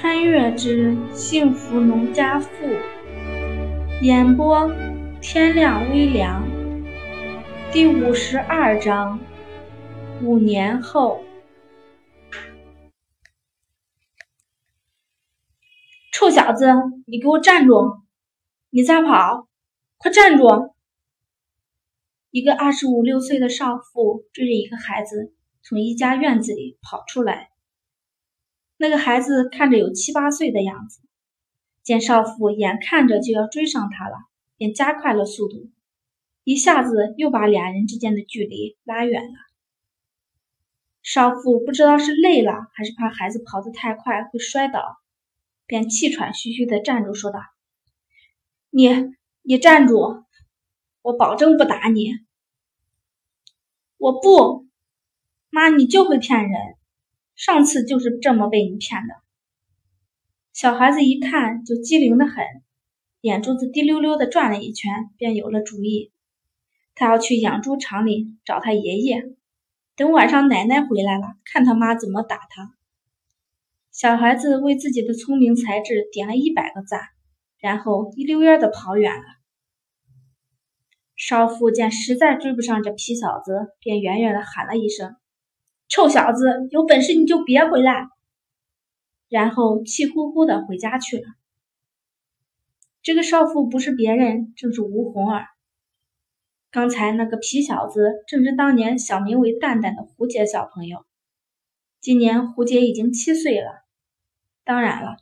穿越之幸福农家妇，演播天亮微凉，第五十二章，五年后。臭小子，你给我站住！你再跑，快站住！一个二十五六岁的少妇追着一个孩子，从一家院子里跑出来。那个孩子看着有七八岁的样子，见少妇眼看着就要追上他了，便加快了速度，一下子又把两人之间的距离拉远了。少妇不知道是累了还是怕孩子跑得太快会摔倒，便气喘吁吁地站住，说道：“你，你站住，我保证不打你。我不，妈，你就会骗人。”上次就是这么被你骗的。小孩子一看就机灵的很，眼珠子滴溜溜的转了一圈，便有了主意。他要去养猪场里找他爷爷，等晚上奶奶回来了，看他妈怎么打他。小孩子为自己的聪明才智点了一百个赞，然后一溜烟的跑远了。少妇见实在追不上这皮小子，便远远的喊了一声。臭小子，有本事你就别回来！然后气呼呼的回家去了。这个少妇不是别人，正是吴红儿。刚才那个皮小子，正是当年小名为蛋蛋的胡杰小朋友。今年胡杰已经七岁了。当然了，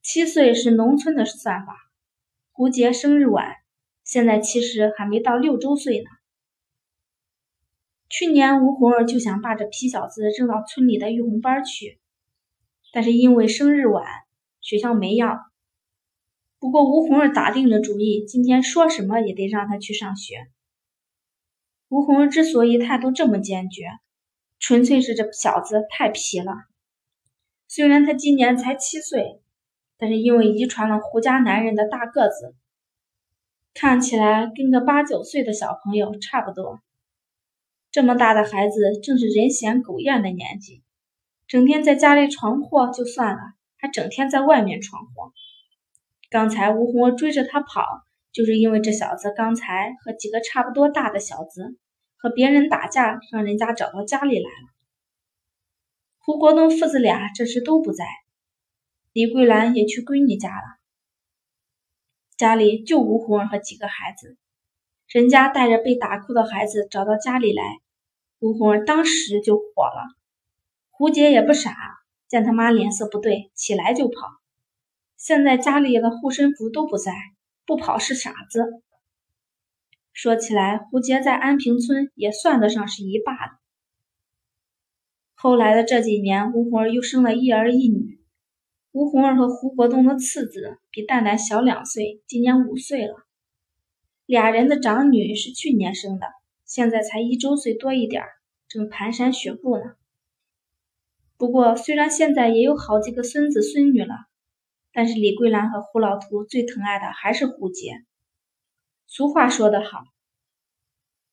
七岁是农村的算法，胡杰生日晚，现在其实还没到六周岁呢。去年吴红儿就想把这皮小子扔到村里的育红班去，但是因为生日晚，学校没要。不过吴红儿打定了主意，今天说什么也得让他去上学。吴红儿之所以态度这么坚决，纯粹是这小子太皮了。虽然他今年才七岁，但是因为遗传了胡家男人的大个子，看起来跟个八九岁的小朋友差不多。这么大的孩子正是人嫌狗厌的年纪，整天在家里闯祸就算了，还整天在外面闯祸。刚才吴红追着他跑，就是因为这小子刚才和几个差不多大的小子和别人打架，让人家找到家里来了。胡国东父子俩这时都不在，李桂兰也去闺女家了，家里就吴红儿和几个孩子。人家带着被打哭的孩子找到家里来，吴红儿当时就火了。胡杰也不傻，见他妈脸色不对，起来就跑。现在家里的护身符都不在，不跑是傻子。说起来，胡杰在安平村也算得上是一霸了。后来的这几年，吴红儿又生了一儿一女。吴红儿和胡国栋的次子比蛋蛋小两岁，今年五岁了。俩人的长女是去年生的，现在才一周岁多一点正蹒跚学步呢。不过，虽然现在也有好几个孙子孙女了，但是李桂兰和胡老图最疼爱的还是胡杰。俗话说得好，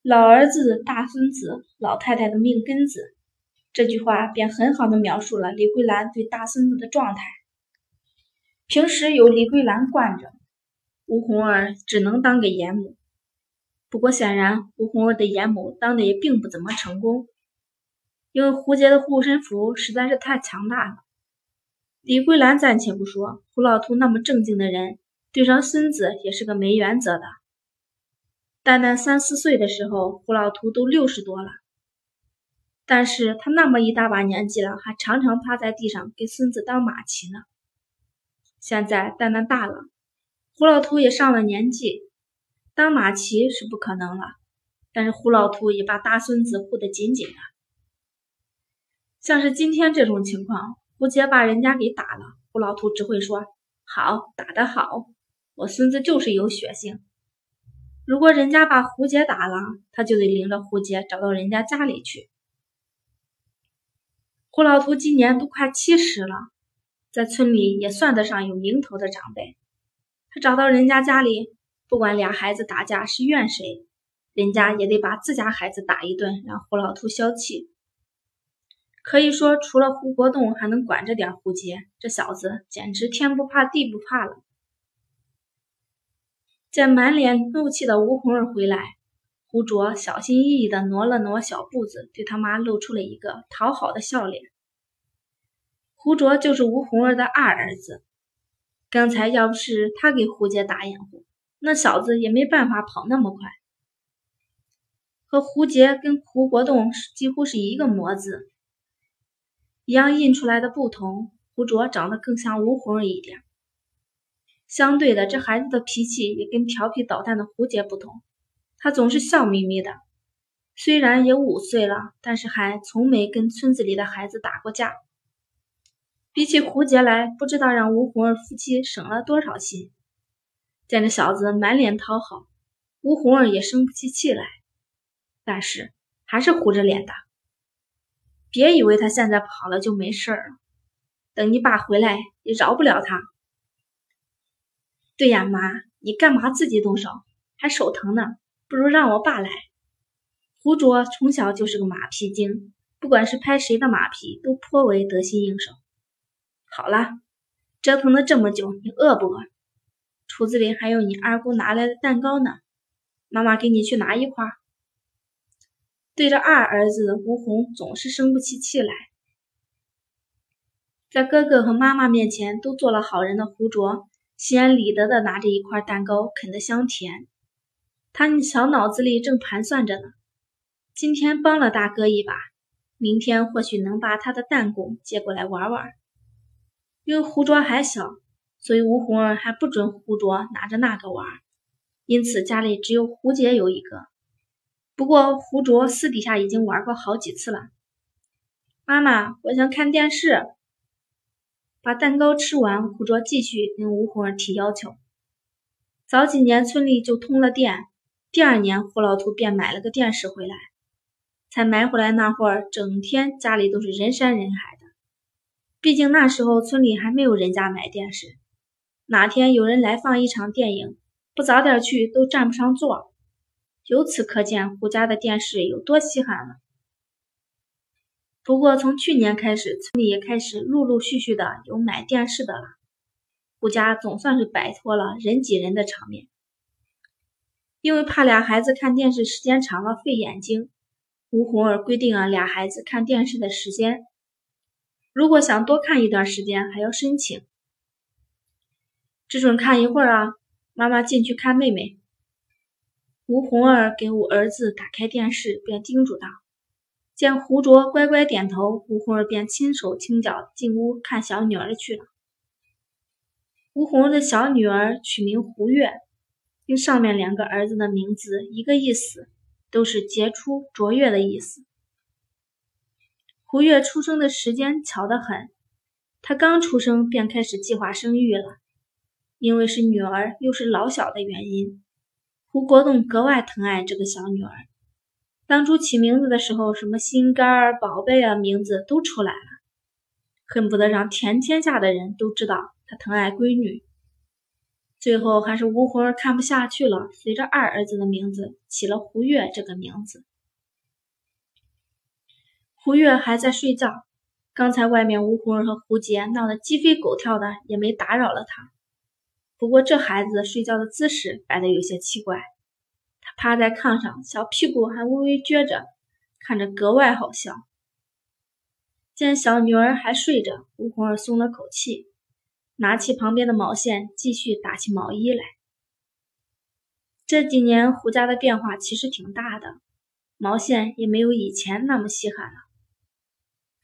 老儿子、大孙子、老太太的命根子，这句话便很好的描述了李桂兰对大孙子的状态。平时有李桂兰惯着。吴红儿只能当个严母，不过显然吴红儿的严母当的也并不怎么成功，因为胡杰的护身符实在是太强大了。李桂兰暂且不说，胡老图那么正经的人，对上孙子也是个没原则的。蛋蛋三四岁的时候，胡老图都六十多了，但是他那么一大把年纪了，还常常趴在地上给孙子当马骑呢。现在蛋蛋大了。胡老图也上了年纪，当马骑是不可能了。但是胡老图也把大孙子护得紧紧的。像是今天这种情况，胡杰把人家给打了，胡老图只会说：“好，打得好，我孙子就是有血性。”如果人家把胡杰打了，他就得领着胡杰找到人家家里去。胡老图今年都快七十了，在村里也算得上有名头的长辈。找到人家家里，不管俩孩子打架是怨谁，人家也得把自家孩子打一顿，让胡老图消气。可以说，除了胡国栋，还能管着点胡杰。这小子简直天不怕地不怕了。见满脸怒气的吴红儿回来，胡卓小心翼翼地挪了挪小步子，对他妈露出了一个讨好的笑脸。胡卓就是吴红儿的二儿子，刚才要不是他给胡杰打掩护，那小子也没办法跑那么快。和胡杰跟胡国栋几乎是一个模子。一样印出来的不同，胡卓长得更像吴红一点。相对的，这孩子的脾气也跟调皮捣蛋的胡杰不同，他总是笑眯眯的。虽然也五岁了，但是还从没跟村子里的孩子打过架。比起胡杰来，不知道让吴红儿夫妻省了多少心。见这小子满脸讨好，吴红儿也生不起气来，但是还是虎着脸的。别以为他现在跑了就没事了，等你爸回来也饶不了他。对呀，妈，你干嘛自己动手？还手疼呢，不如让我爸来。胡卓从小就是个马屁精，不管是拍谁的马屁，都颇为得心应手。好了，折腾了这么久，你饿不饿？厨子里还有你二姑拿来的蛋糕呢，妈妈给你去拿一块。对着二儿子吴红总是生不起气来，在哥哥和妈妈面前都做了好人的胡卓，心安理得的拿着一块蛋糕啃得香甜。他小脑子里正盘算着呢，今天帮了大哥一把，明天或许能把他的弹弓借过来玩玩。因为胡卓还小，所以吴红儿还不准胡卓拿着那个玩，因此家里只有胡杰有一个。不过胡卓私底下已经玩过好几次了。妈妈，我想看电视。把蛋糕吃完，胡卓继续跟吴红儿提要求。早几年村里就通了电，第二年胡老图便买了个电视回来。才买回来那会儿，整天家里都是人山人海的。毕竟那时候村里还没有人家买电视，哪天有人来放一场电影，不早点去都占不上座。由此可见，胡家的电视有多稀罕了。不过，从去年开始，村里也开始陆陆续续的有买电视的了。胡家总算是摆脱了人挤人的场面。因为怕俩孩子看电视时间长了费眼睛，吴红儿规定了俩孩子看电视的时间。如果想多看一段时间，还要申请。只准看一会儿啊！妈妈进去看妹妹。吴红儿给我儿子打开电视，便叮嘱道：“见胡卓乖乖点头，吴红儿便轻手轻脚进屋看小女儿去了。吴红儿的小女儿取名胡月，跟上面两个儿子的名字一个意思，都是杰出卓越的意思。胡月出生的时间巧得很，她刚出生便开始计划生育了，因为是女儿又是老小的原因。”胡国栋格外疼爱这个小女儿，当初起名字的时候，什么心肝儿、宝贝啊，名字都出来了，恨不得让全天下的人都知道他疼爱闺女。最后还是吴红儿看不下去了，随着二儿子的名字起了胡月这个名字。胡月还在睡觉，刚才外面吴红儿和胡杰闹得鸡飞狗跳的，也没打扰了他。不过这孩子睡觉的姿势摆得有些奇怪，他趴在炕上，小屁股还微微撅着，看着格外好笑。见小女儿还睡着，吴红儿松了口气，拿起旁边的毛线，继续打起毛衣来。这几年胡家的变化其实挺大的，毛线也没有以前那么稀罕了。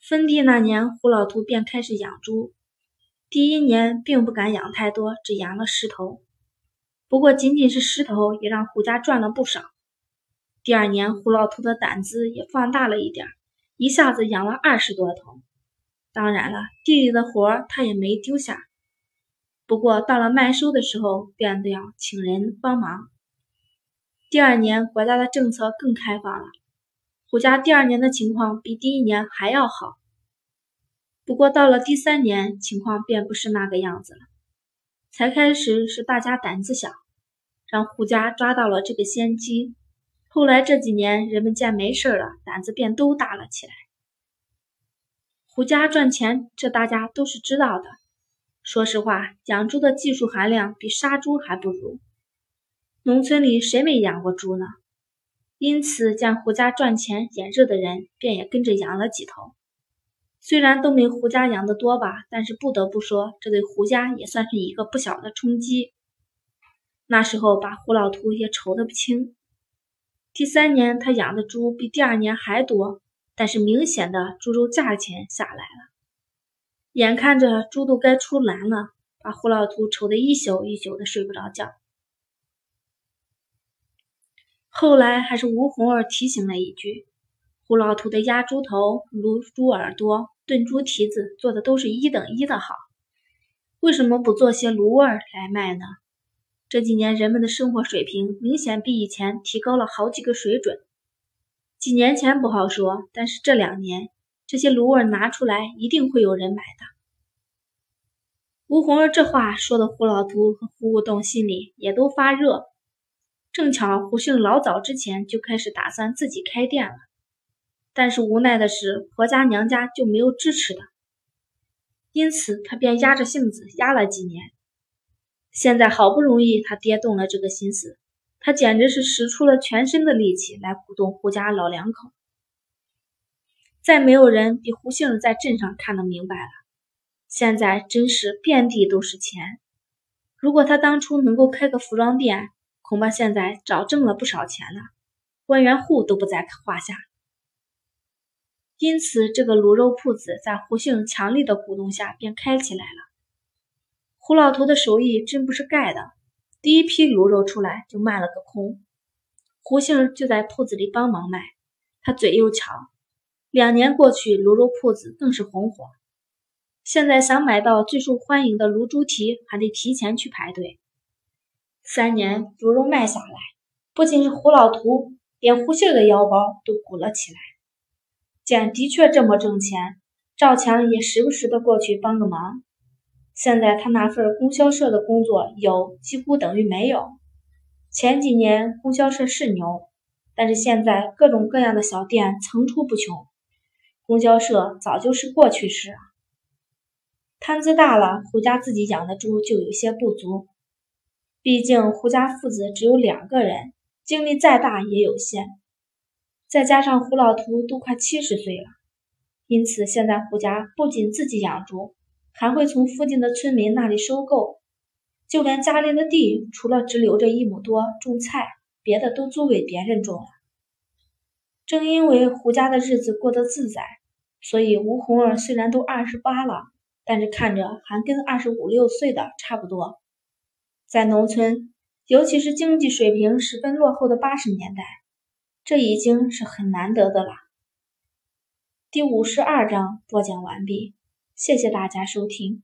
分地那年，胡老图便开始养猪。第一年并不敢养太多，只养了十头。不过仅仅是十头，也让胡家赚了不少。第二年，胡老头的胆子也放大了一点，一下子养了二十多头。当然了，地里的活他也没丢下。不过到了麦收的时候，便得要请人帮忙。第二年，国家的政策更开放了，胡家第二年的情况比第一年还要好。不过到了第三年，情况便不是那个样子了。才开始是大家胆子小，让胡家抓到了这个先机。后来这几年，人们见没事了，胆子便都大了起来。胡家赚钱，这大家都是知道的。说实话，养猪的技术含量比杀猪还不如。农村里谁没养过猪呢？因此，见胡家赚钱眼热的人，便也跟着养了几头。虽然都没胡家养的多吧，但是不得不说，这对胡家也算是一个不小的冲击。那时候把胡老图也愁得不轻。第三年他养的猪比第二年还多，但是明显的猪肉价钱下来了。眼看着猪都该出栏了，把胡老图愁得一宿一宿的睡不着觉。后来还是吴红儿提醒了一句：“胡老图的压猪头、卤猪耳朵、炖猪蹄子做的都是一等一的好，为什么不做些卤味儿来卖呢？”这几年人们的生活水平明显比以前提高了好几个水准。几年前不好说，但是这两年这些卤味拿出来，一定会有人买的。吴红儿这话说的，胡老图和胡武栋心里也都发热。正巧胡杏老早之前就开始打算自己开店了，但是无奈的是婆家娘家就没有支持的，因此他便压着性子压了几年。现在好不容易他爹动了这个心思，他简直是使出了全身的力气来鼓动胡家老两口。再没有人比胡杏在镇上看得明白了，现在真是遍地都是钱。如果他当初能够开个服装店，恐怕现在早挣了不少钱了，官员户都不在话下。因此，这个卤肉铺子在胡杏强力的鼓动下便开起来了。胡老头的手艺真不是盖的，第一批卤肉出来就卖了个空。胡杏就在铺子里帮忙卖，他嘴又巧。两年过去，卤肉铺子更是红火。现在想买到最受欢迎的卤猪蹄，还得提前去排队。三年猪肉卖下来，不仅是胡老图，连胡杏的腰包都鼓了起来。见的确这么挣钱，赵强也时不时的过去帮个忙。现在他那份供销社的工作有几乎等于没有。前几年供销社是牛，但是现在各种各样的小店层出不穷，供销社早就是过去式了。摊子大了，胡家自己养的猪就有些不足，毕竟胡家父子只有两个人，精力再大也有限。再加上胡老图都快七十岁了，因此现在胡家不仅自己养猪。还会从附近的村民那里收购，就连家里的地，除了只留着一亩多种菜，别的都租给别人种了。正因为胡家的日子过得自在，所以吴红儿虽然都二十八了，但是看着还跟二十五六岁的差不多。在农村，尤其是经济水平十分落后的八十年代，这已经是很难得的了。第五十二章播讲完毕。谢谢大家收听。